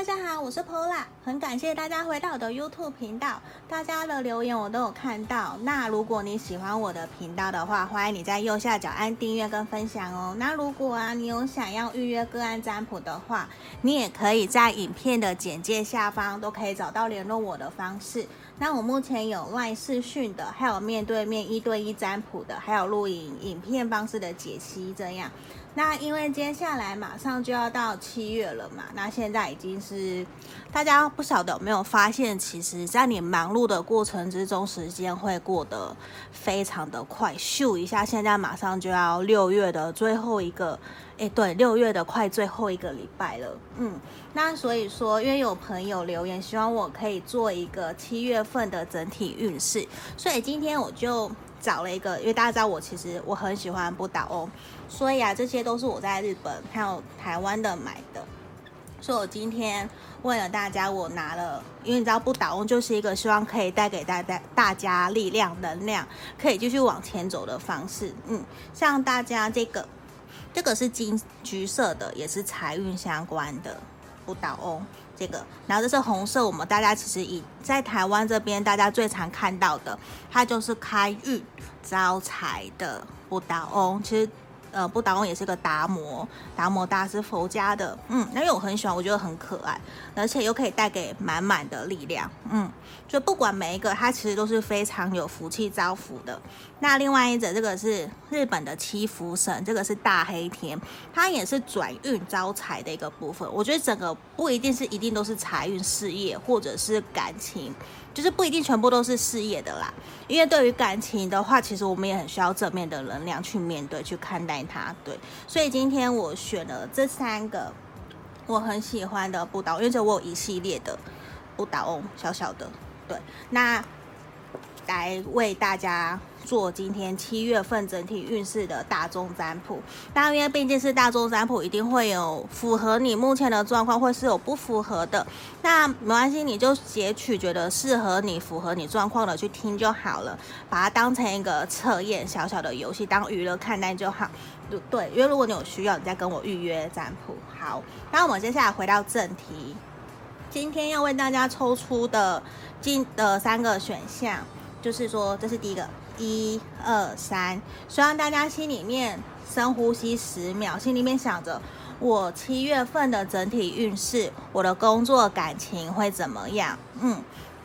大家好，我是 Pola，很感谢大家回到我的 YouTube 频道，大家的留言我都有看到。那如果你喜欢我的频道的话，欢迎你在右下角按订阅跟分享哦。那如果啊，你有想要预约个案占卜的话，你也可以在影片的简介下方都可以找到联络我的方式。那我目前有 LINE 视讯的，还有面对面一对一占卜的，还有录影影片方式的解析这样。那因为接下来马上就要到七月了嘛，那现在已经是大家不晓得有没有发现，其实，在你忙碌的过程之中，时间会过得非常的快，咻一下，现在马上就要六月的最后一个，哎，对，六月的快最后一个礼拜了，嗯，那所以说，因为有朋友留言，希望我可以做一个七月份的整体运势，所以今天我就。找了一个，因为大家知道我其实我很喜欢不倒翁，所以啊，这些都是我在日本还有台湾的买的。所以我今天为了大家，我拿了，因为你知道不倒翁就是一个希望可以带给大家大家力量、能量，可以继续往前走的方式。嗯，像大家这个，这个是金橘色的，也是财运相关的不倒翁。这个，然后这是红色，我们大家其实以在台湾这边大家最常看到的，它就是开运招财的不倒翁。其实。呃，不倒翁也是个达摩，达摩大师佛家的，嗯，那因为我很喜欢，我觉得很可爱，而且又可以带给满满的力量，嗯，就不管每一个，它其实都是非常有福气招福的。那另外一者，这个是日本的七福神，这个是大黑天，它也是转运招财的一个部分。我觉得整个不一定是一定都是财运、事业或者是感情。就是不一定全部都是事业的啦，因为对于感情的话，其实我们也很需要正面的能量去面对、去看待它。对，所以今天我选了这三个我很喜欢的不倒，因为这我有一系列的不倒翁，小小的。对，那来为大家。做今天七月份整体运势的大众占卜，当然因为毕竟是大众占卜，一定会有符合你目前的状况，或是有不符合的。那没关系，你就截取觉得适合你、符合你状况的去听就好了，把它当成一个测验、小小的游戏，当娱乐看待就好。对，因为如果你有需要，你再跟我预约占卜。好，那我们接下来回到正题，今天要为大家抽出的今的三个选项，就是说这是第一个。一二三，希望大家心里面深呼吸十秒，心里面想着我七月份的整体运势，我的工作感情会怎么样？嗯，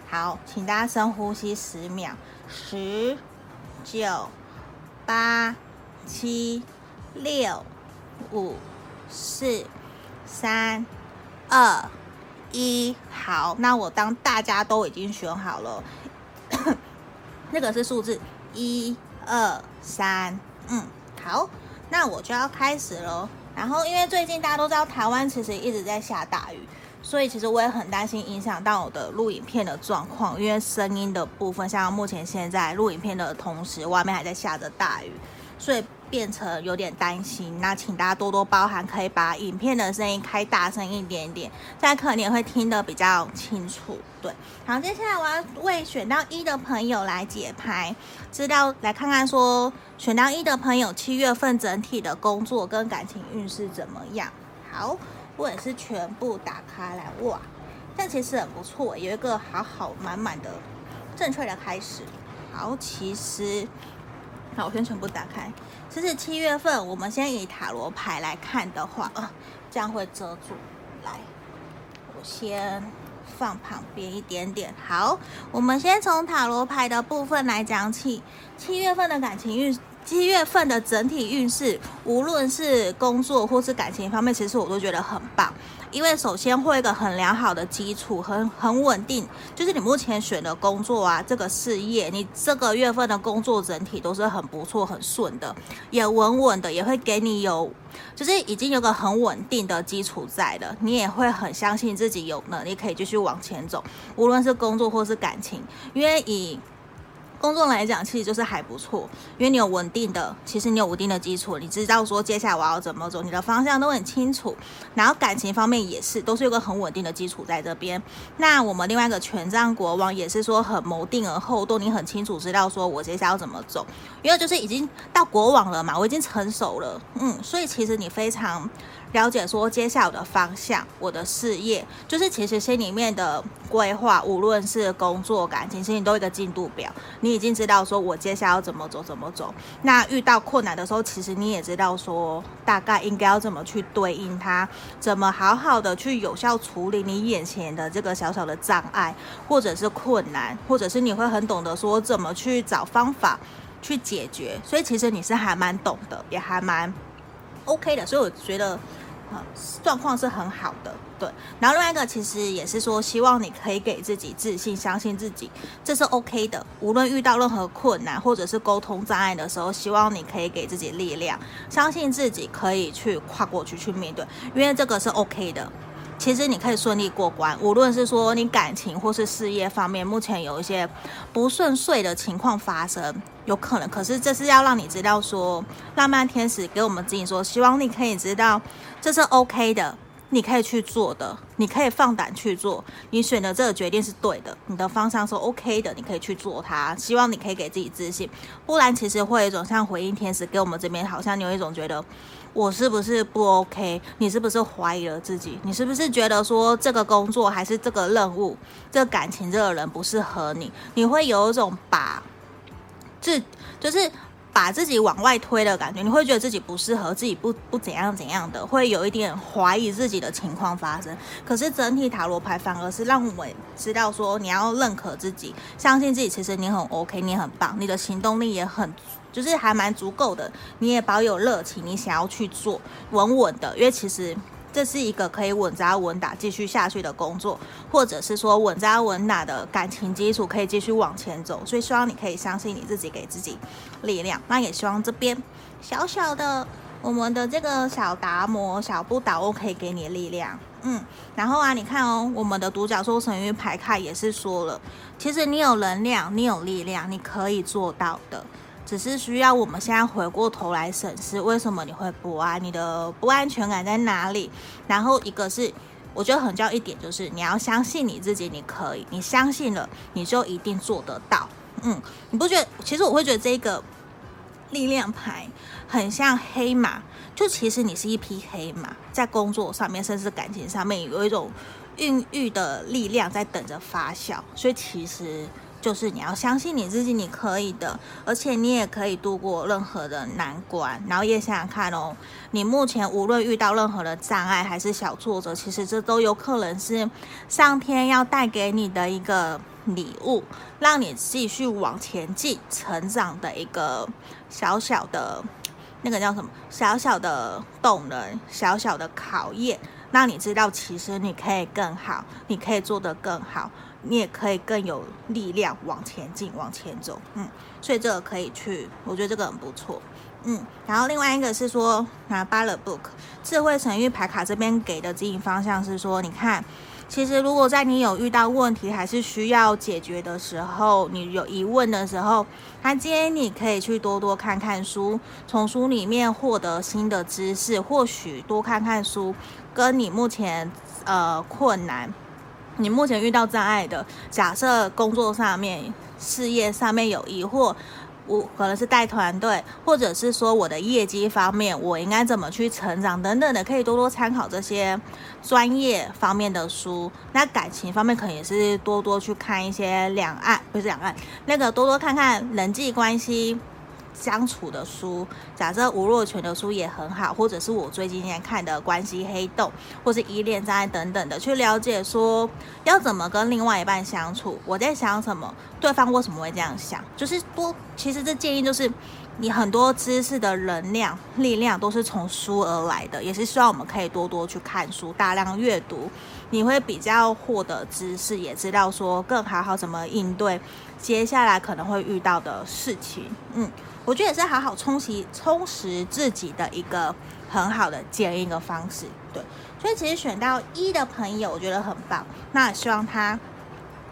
好，请大家深呼吸十秒，十、九、八、七、六、五、四、三、二、一。好，那我当大家都已经选好了，那个是数字。一二三，嗯，好，那我就要开始喽。然后，因为最近大家都知道台湾其实一直在下大雨，所以其实我也很担心影响到我的录影片的状况。因为声音的部分，像目前现在录影片的同时，外面还在下着大雨，所以。变成有点担心，那请大家多多包涵，可以把影片的声音开大声一点点，这样可能也会听得比较清楚。对，好，接下来我要为选到一的朋友来解牌，资料来看看说选到一的朋友七月份整体的工作跟感情运势怎么样？好，我也是全部打开来，哇，这其实很不错，有一个好好满满的正确的开始。好，其实。好，我先全部打开。这是七月份，我们先以塔罗牌来看的话，啊，这样会遮住。来，我先放旁边一点点。好，我们先从塔罗牌的部分来讲起。七月份的感情运，七月份的整体运势，无论是工作或是感情方面，其实我都觉得很棒。因为首先会一个很良好的基础，很很稳定，就是你目前选的工作啊，这个事业，你这个月份的工作整体都是很不错、很顺的，也稳稳的，也会给你有，就是已经有个很稳定的基础在了，你也会很相信自己有能力可以继续往前走，无论是工作或是感情，因为以。工作来讲，其实就是还不错，因为你有稳定的，其实你有稳定的基础，你知道说接下来我要怎么走，你的方向都很清楚。然后感情方面也是，都是有个很稳定的基础在这边。那我们另外一个权杖国王也是说很谋定而后动，你很清楚知道说我接下来要怎么走，因为就是已经到国王了嘛，我已经成熟了，嗯，所以其实你非常。了解说接下来的方向，我的事业就是其实心里面的规划，无论是工作、感情，其实你都有一个进度表。你已经知道说我接下来要怎么走，怎么走。那遇到困难的时候，其实你也知道说大概应该要怎么去对应它，怎么好好的去有效处理你眼前的这个小小的障碍，或者是困难，或者是你会很懂得说怎么去找方法去解决。所以其实你是还蛮懂的，也还蛮 OK 的。所以我觉得。状况是很好的，对。然后另外一个其实也是说，希望你可以给自己自信，相信自己，这是 OK 的。无论遇到任何困难或者是沟通障碍的时候，希望你可以给自己力量，相信自己可以去跨过去，去面对，因为这个是 OK 的。其实你可以顺利过关，无论是说你感情或是事业方面，目前有一些不顺遂的情况发生，有可能。可是这是要让你知道说，浪漫天使给我们指引说，希望你可以知道这是 OK 的。你可以去做的，你可以放胆去做。你选的这个决定是对的，你的方向是 OK 的，你可以去做它。希望你可以给自己自信，不然其实会有一种像回应天使给我们这边，好像你有一种觉得我是不是不 OK？你是不是怀疑了自己？你是不是觉得说这个工作还是这个任务、这个感情、这个人不适合你？你会有一种把自就是。把自己往外推的感觉，你会觉得自己不适合，自己不不怎样怎样的，会有一点怀疑自己的情况发生。可是整体塔罗牌反而是让我们知道说，你要认可自己，相信自己，其实你很 OK，你很棒，你的行动力也很，就是还蛮足够的，你也保有热情，你想要去做稳稳的，因为其实。这是一个可以稳扎稳打继续下去的工作，或者是说稳扎稳打的感情基础可以继续往前走，所以希望你可以相信你自己，给自己力量。那也希望这边小小的我们的这个小达摩小不倒翁可以给你力量。嗯，然后啊，你看哦，我们的独角兽神域牌卡也是说了，其实你有能量，你有力量，你可以做到的。只是需要我们现在回过头来审视，为什么你会不安？你的不安全感在哪里？然后一个是，我觉得很重要一点就是，你要相信你自己，你可以，你相信了，你就一定做得到。嗯，你不觉得？其实我会觉得这个力量牌很像黑马，就其实你是一匹黑马，在工作上面，甚至感情上面，有一种孕育的力量在等着发酵，所以其实。就是你要相信你自己，你可以的，而且你也可以度过任何的难关。然后也想想看哦，你目前无论遇到任何的障碍还是小挫折，其实这都有可能是上天要带给你的一个礼物，让你继续往前进、成长的一个小小的那个叫什么？小小的动能，小小的考验，让你知道其实你可以更好，你可以做得更好。你也可以更有力量往前进，往前走，嗯，所以这个可以去，我觉得这个很不错，嗯，然后另外一个是说，拿巴勒 book 智慧神諭牌卡这边给的指引方向是说，你看，其实如果在你有遇到问题还是需要解决的时候，你有疑问的时候，他建议你可以去多多看看书，从书里面获得新的知识，或许多看看书，跟你目前呃困难。你目前遇到障碍的，假设工作上面、事业上面有疑惑，我可能是带团队，或者是说我的业绩方面，我应该怎么去成长等等的，可以多多参考这些专业方面的书。那感情方面，可能也是多多去看一些两岸，不是两岸，那个多多看看人际关系。相处的书，假设吴若权的书也很好，或者是我最近在看的《关系黑洞》，或是依恋障碍等等的，去了解说要怎么跟另外一半相处，我在想什么，对方为什么会这样想，就是多。其实这建议就是，你很多知识的能量、力量都是从书而来的，也是希望我们可以多多去看书，大量阅读，你会比较获得知识，也知道说更好好怎么应对接下来可能会遇到的事情，嗯。我觉得也是好好充实充实自己的一个很好的建议的方式，对。所以其实选到一的朋友，我觉得很棒。那希望他，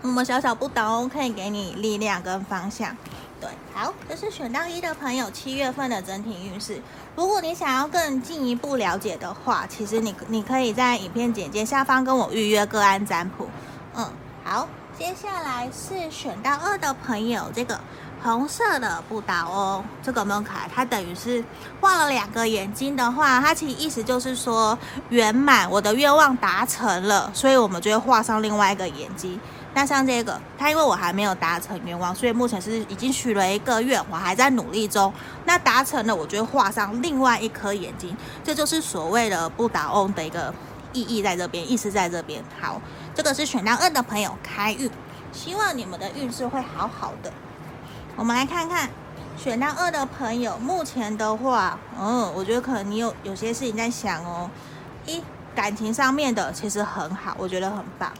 我们小小不懂可以给你力量跟方向。对，好，这是选到一的朋友七月份的整体运势。如果你想要更进一步了解的话，其实你你可以在影片简介下方跟我预约个案占卜。嗯，好，接下来是选到二的朋友，这个红色的不倒翁，这个门卡它等于是画了两个眼睛的话，它其实意思就是说圆满，我的愿望达成了，所以我们就会画上另外一个眼睛。那像这个，它因为我还没有达成愿望，所以目前是已经许了一个愿，我还在努力中。那达成了，我就会画上另外一颗眼睛，这就是所谓的不倒翁的一个意义在这边，意思在这边。好，这个是选到二的朋友开运，希望你们的运势会好好的。我们来看看选到二的朋友，目前的话，嗯，我觉得可能你有有些事情在想哦。一，感情上面的其实很好，我觉得很棒。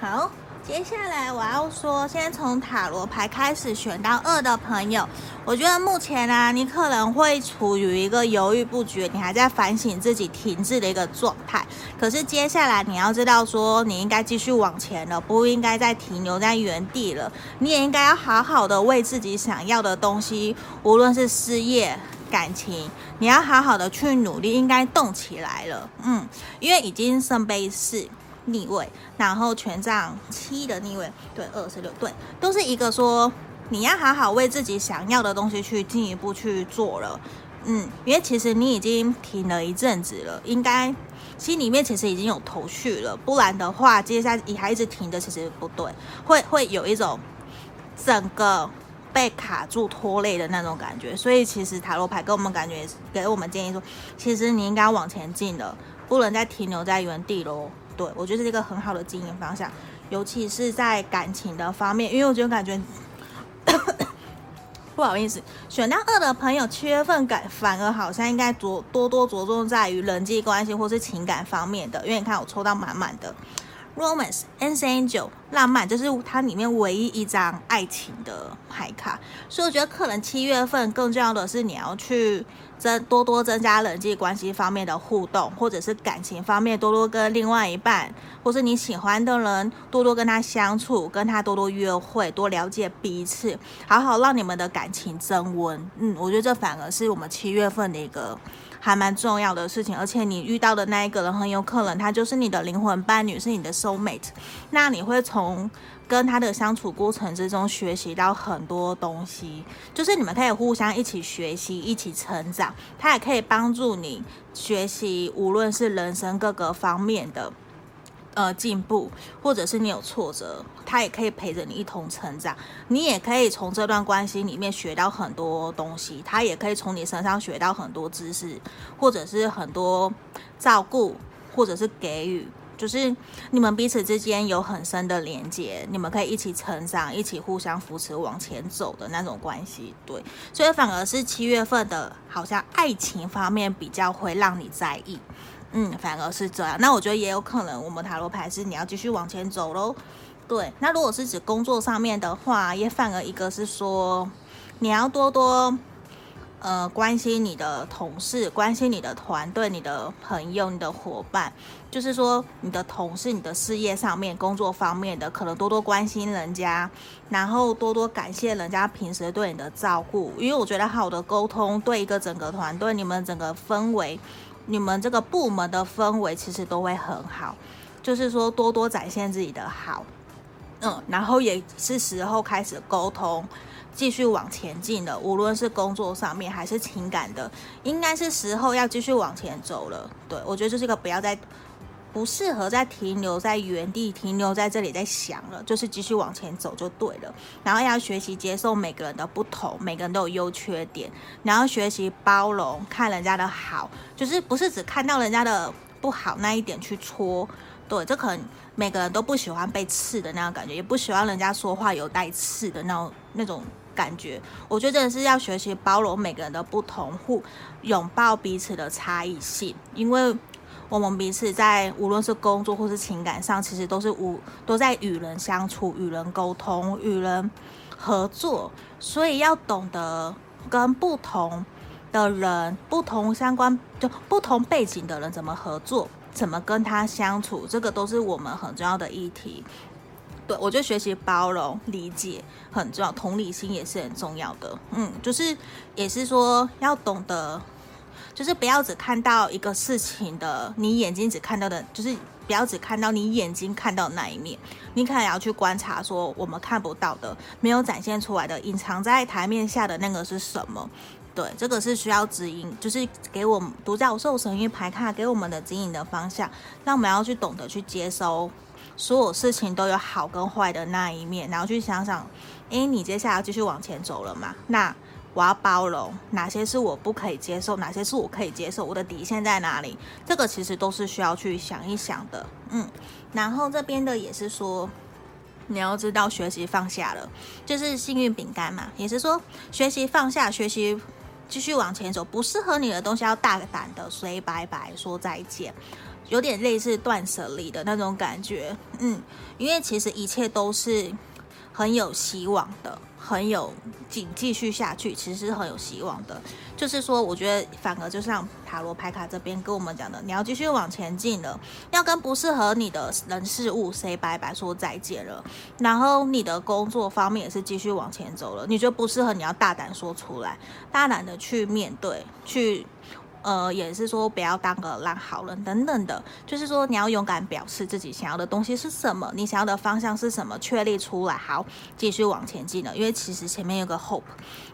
好。接下来我要说，先从塔罗牌开始选到二的朋友，我觉得目前呢、你可能会处于一个犹豫不决，你还在反省自己停滞的一个状态。可是接下来你要知道，说你应该继续往前了，不应该再停留在原地了。你也应该要好好的为自己想要的东西，无论是事业、感情，你要好好的去努力，应该动起来了。嗯，因为已经圣杯四。逆位，然后权杖七的逆位，对，二十六，对，都是一个说你要好好为自己想要的东西去进一步去做了，嗯，因为其实你已经停了一阵子了，应该心里面其实已经有头绪了，不然的话，接下来你还一直停着，其实不对，会会有一种整个被卡住拖累的那种感觉，所以其实塔罗牌给我们感觉，给我们建议说，其实你应该往前进了，不能再停留在原地喽。对，我觉得是一个很好的经营方向，尤其是在感情的方面，因为我觉得感觉 不好意思，选到二的朋友，七月份感反而好像应该着多多着重在于人际关系或是情感方面的，因为你看我抽到满满的 Romance and Angel 浪漫，这是它里面唯一一张爱情的牌卡，所以我觉得可能七月份更重要的是你要去。增多多增加人际关系方面的互动，或者是感情方面多多跟另外一半，或是你喜欢的人多多跟他相处，跟他多多约会，多了解彼此，好好让你们的感情增温。嗯，我觉得这反而是我们七月份的一个还蛮重要的事情，而且你遇到的那一个人很有可能他就是你的灵魂伴侣，是你的 soul mate，那你会从。跟他的相处过程之中，学习到很多东西，就是你们可以互相一起学习，一起成长。他也可以帮助你学习，无论是人生各个方面的呃进步，或者是你有挫折，他也可以陪着你一同成长。你也可以从这段关系里面学到很多东西，他也可以从你身上学到很多知识，或者是很多照顾，或者是给予。就是你们彼此之间有很深的连接，你们可以一起成长，一起互相扶持往前走的那种关系，对。所以反而是七月份的，好像爱情方面比较会让你在意，嗯，反而是这样。那我觉得也有可能，我们塔罗牌是你要继续往前走喽，对。那如果是指工作上面的话，也反而一个是说你要多多。呃，关心你的同事，关心你的团队，你的朋友，你的伙伴，就是说你的同事，你的事业上面、工作方面的，可能多多关心人家，然后多多感谢人家平时对你的照顾。因为我觉得好的沟通对一个整个团队，你们整个氛围，你们这个部门的氛围其实都会很好。就是说多多展现自己的好，嗯，然后也是时候开始沟通。继续往前进了，无论是工作上面还是情感的，应该是时候要继续往前走了。对，我觉得这是一个不要再不适合再停留在原地，停留在这里在想了，就是继续往前走就对了。然后要学习接受每个人的不同，每个人都有优缺点，然后学习包容，看人家的好，就是不是只看到人家的不好那一点去戳。对，这可能每个人都不喜欢被刺的那种感觉，也不喜欢人家说话有带刺的那种那种。感觉，我觉得真的是要学习包容每个人的不同，互拥抱彼此的差异性，因为我们彼此在无论是工作或是情感上，其实都是无都在与人相处、与人沟通、与人合作，所以要懂得跟不同的人、不同相关就不同背景的人怎么合作，怎么跟他相处，这个都是我们很重要的议题。对，我觉得学习包容、理解很重要，同理心也是很重要的。嗯，就是也是说要懂得，就是不要只看到一个事情的，你眼睛只看到的，就是不要只看到你眼睛看到那一面，你可能要去观察说我们看不到的、没有展现出来的、隐藏在台面下的那个是什么。对，这个是需要指引，就是给我们独角兽神諭牌卡给我们的指引的方向，那我们要去懂得去接收。所有事情都有好跟坏的那一面，然后去想想，诶，你接下来要继续往前走了嘛？那我要包容哪些是我不可以接受，哪些是我可以接受，我的底线在哪里？这个其实都是需要去想一想的，嗯。然后这边的也是说，你要知道学习放下了，就是幸运饼干嘛，也是说学习放下，学习继续往前走，不适合你的东西要大胆的说拜拜，说再见。有点类似断舍离的那种感觉，嗯，因为其实一切都是很有希望的，很有继继续下去，其实是很有希望的。就是说，我觉得反而就像塔罗牌卡这边跟我们讲的，你要继续往前进了，要跟不适合你的人事物 say 拜拜，说再见了。然后你的工作方面也是继续往前走了，你觉得不适合，你要大胆说出来，大胆的去面对，去。呃，也是说不要当个烂好人等等的，就是说你要勇敢表示自己想要的东西是什么，你想要的方向是什么，确立出来，好，继续往前进了。因为其实前面有个 hope，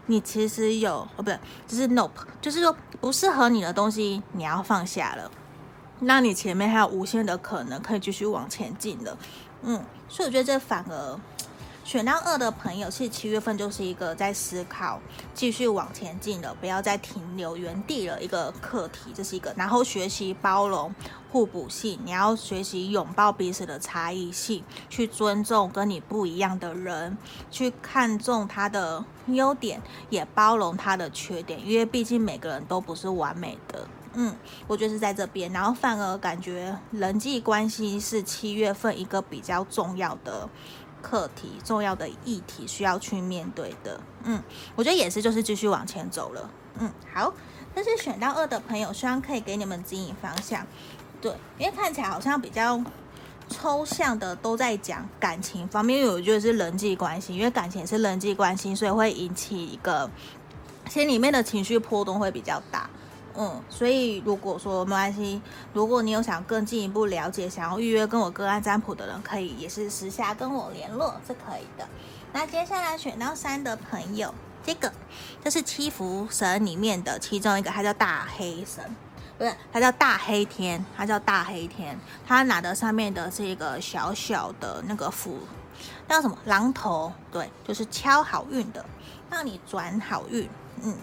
你其实有哦，不对，就是 nope，就是说不适合你的东西你要放下了，那你前面还有无限的可能可以继续往前进的，嗯，所以我觉得这反而。选到二的朋友，其实七月份就是一个在思考、继续往前进的，不要再停留原地了一个课题。这是一个，然后学习包容、互补性，你要学习拥抱彼此的差异性，去尊重跟你不一样的人，去看重他的优点，也包容他的缺点，因为毕竟每个人都不是完美的。嗯，我觉得是在这边，然后反而感觉人际关系是七月份一个比较重要的。课题重要的议题需要去面对的，嗯，我觉得也是，就是继续往前走了，嗯，好，但是选到二的朋友，希望可以给你们指引方向，对，因为看起来好像比较抽象的都在讲感情方面，因为我觉得是人际关系，因为感情是人际关系，所以会引起一个心里面的情绪波动会比较大。嗯，所以如果说没关系，如果你有想更进一步了解，想要预约跟我个案占卜的人，可以也是私下跟我联络是可以的。那接下来选到三的朋友，这个这是七福神里面的其中一个，他叫大黑神，不是，他叫大黑天，他叫大黑天，他拿的上面的是一个小小的那个符，叫什么榔头？对，就是敲好运的，让你转好运，嗯。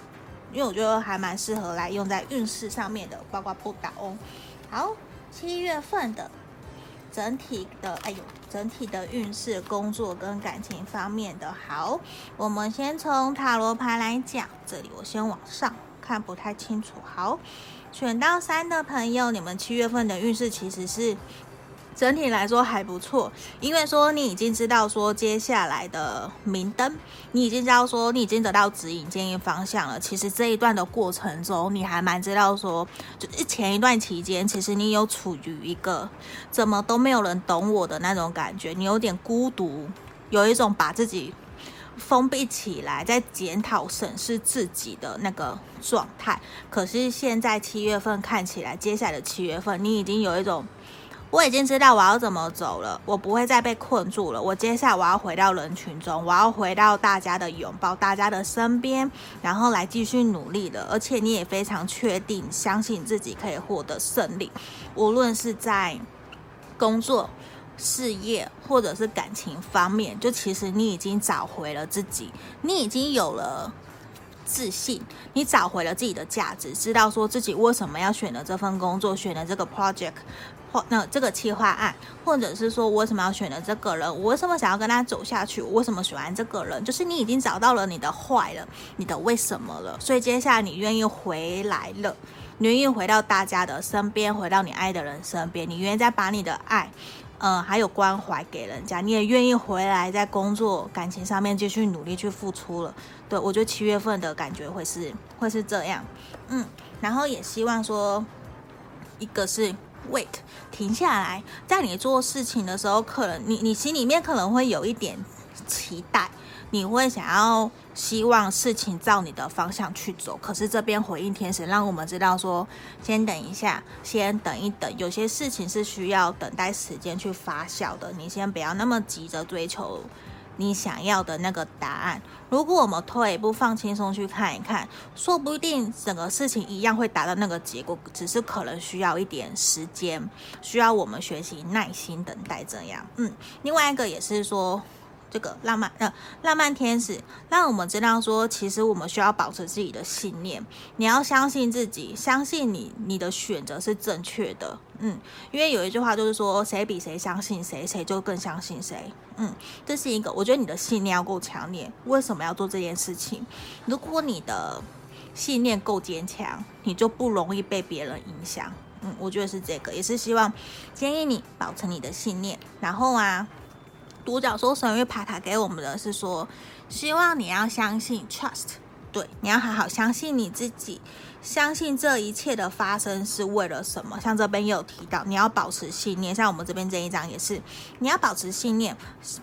因为我觉得还蛮适合来用在运势上面的，包括不倒哦。好，七月份的整体的，哎呦，整体的运势、工作跟感情方面的。好，我们先从塔罗牌来讲，这里我先往上看不太清楚。好，选到三的朋友，你们七月份的运势其实是。整体来说还不错，因为说你已经知道说接下来的明灯，你已经知道说你已经得到指引建议方向了。其实这一段的过程中，你还蛮知道说，就是前一段期间，其实你有处于一个怎么都没有人懂我的那种感觉，你有点孤独，有一种把自己封闭起来，在检讨审视自己的那个状态。可是现在七月份看起来，接下来的七月份，你已经有一种。我已经知道我要怎么走了，我不会再被困住了。我接下来我要回到人群中，我要回到大家的拥抱，大家的身边，然后来继续努力的。而且你也非常确定，相信自己可以获得胜利，无论是在工作、事业或者是感情方面，就其实你已经找回了自己，你已经有了自信，你找回了自己的价值，知道说自己为什么要选择这份工作，选择这个 project。或那这个企划案，或者是说我为什么要选择这个人？我为什么想要跟他走下去？我为什么喜欢这个人？就是你已经找到了你的坏了，你的为什么了。所以接下来你愿意回来了，你愿意回到大家的身边，回到你爱的人身边，你愿意再把你的爱，嗯、还有关怀给人家，你也愿意回来在工作、感情上面继续努力去付出了。对，我觉得七月份的感觉会是会是这样，嗯，然后也希望说，一个是。wait，停下来，在你做事情的时候，可能你你心里面可能会有一点期待，你会想要希望事情照你的方向去走。可是这边回应天使让我们知道说，先等一下，先等一等，有些事情是需要等待时间去发酵的，你先不要那么急着追求。你想要的那个答案，如果我们退一步，放轻松去看一看，说不定整个事情一样会达到那个结果，只是可能需要一点时间，需要我们学习耐心等待这样。嗯，另外一个也是说。这个浪漫呃，浪漫天使让我们知道说，其实我们需要保持自己的信念。你要相信自己，相信你，你的选择是正确的。嗯，因为有一句话就是说，谁比谁相信谁，谁就更相信谁。嗯，这是一个，我觉得你的信念要够强烈。为什么要做这件事情？如果你的信念够坚强，你就不容易被别人影响。嗯，我觉得是这个，也是希望建议你保持你的信念。然后啊。独角兽神谕牌卡给我们的是说，希望你要相信 trust，对，你要好好相信你自己，相信这一切的发生是为了什么。像这边也有提到，你要保持信念。像我们这边这一张也是，你要保持信念，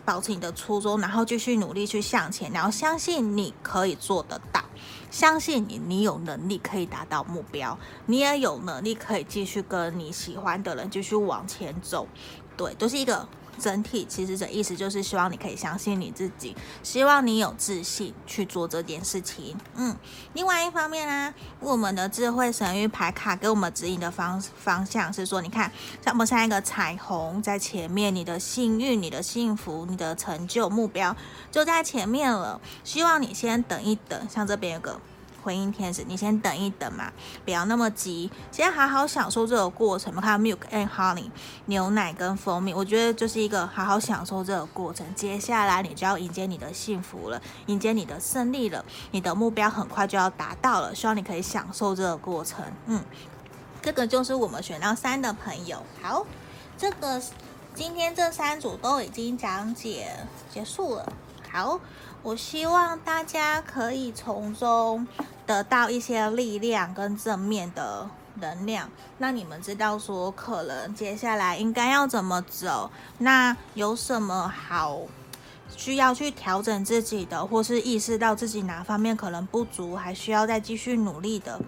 保持你的初衷，然后继续努力去向前，然后相信你可以做得到，相信你，你有能力可以达到目标，你也有能力可以继续跟你喜欢的人继续往前走，对，都是一个。整体其实这意思就是希望你可以相信你自己，希望你有自信去做这件事情。嗯，另外一方面呢、我们的智慧神諭牌卡给我们指引的方方向是说，你看，像不像一个彩虹在前面，你的幸运、你的幸福、你的成就目标就在前面了。希望你先等一等，像这边有个。婚姻天使，你先等一等嘛，不要那么急，先好好享受这个过程。我们看 milk and honey，牛奶跟蜂蜜，我觉得就是一个好好享受这个过程。接下来你就要迎接你的幸福了，迎接你的胜利了，你的目标很快就要达到了。希望你可以享受这个过程。嗯，这个就是我们选到三的朋友。好，这个今天这三组都已经讲解结束了。好。我希望大家可以从中得到一些力量跟正面的能量，那你们知道说可能接下来应该要怎么走，那有什么好需要去调整自己的，或是意识到自己哪方面可能不足，还需要再继续努力的，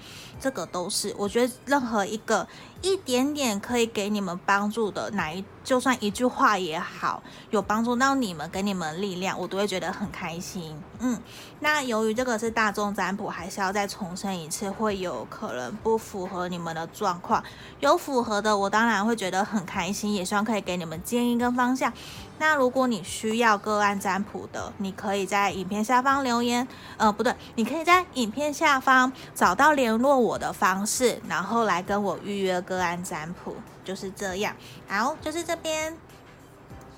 这个都是我觉得任何一个一点点可以给你们帮助的哪一。就算一句话也好，有帮助到你们，给你们力量，我都会觉得很开心。嗯，那由于这个是大众占卜，还是要再重申一次，会有可能不符合你们的状况。有符合的，我当然会觉得很开心，也希望可以给你们建议跟方向。那如果你需要个案占卜的，你可以在影片下方留言。呃，不对，你可以在影片下方找到联络我我的方式，然后来跟我预约个案占卜。就是这样，好，就是这边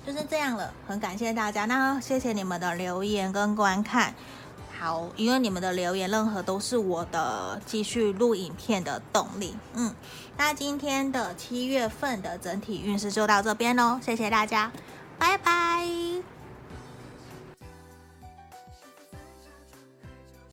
就是这样了。很感谢大家，那谢谢你们的留言跟观看。好，因为你们的留言，任何都是我的继续录影片的动力。嗯，那今天的七月份的整体运势就到这边喽，谢谢大家，拜拜。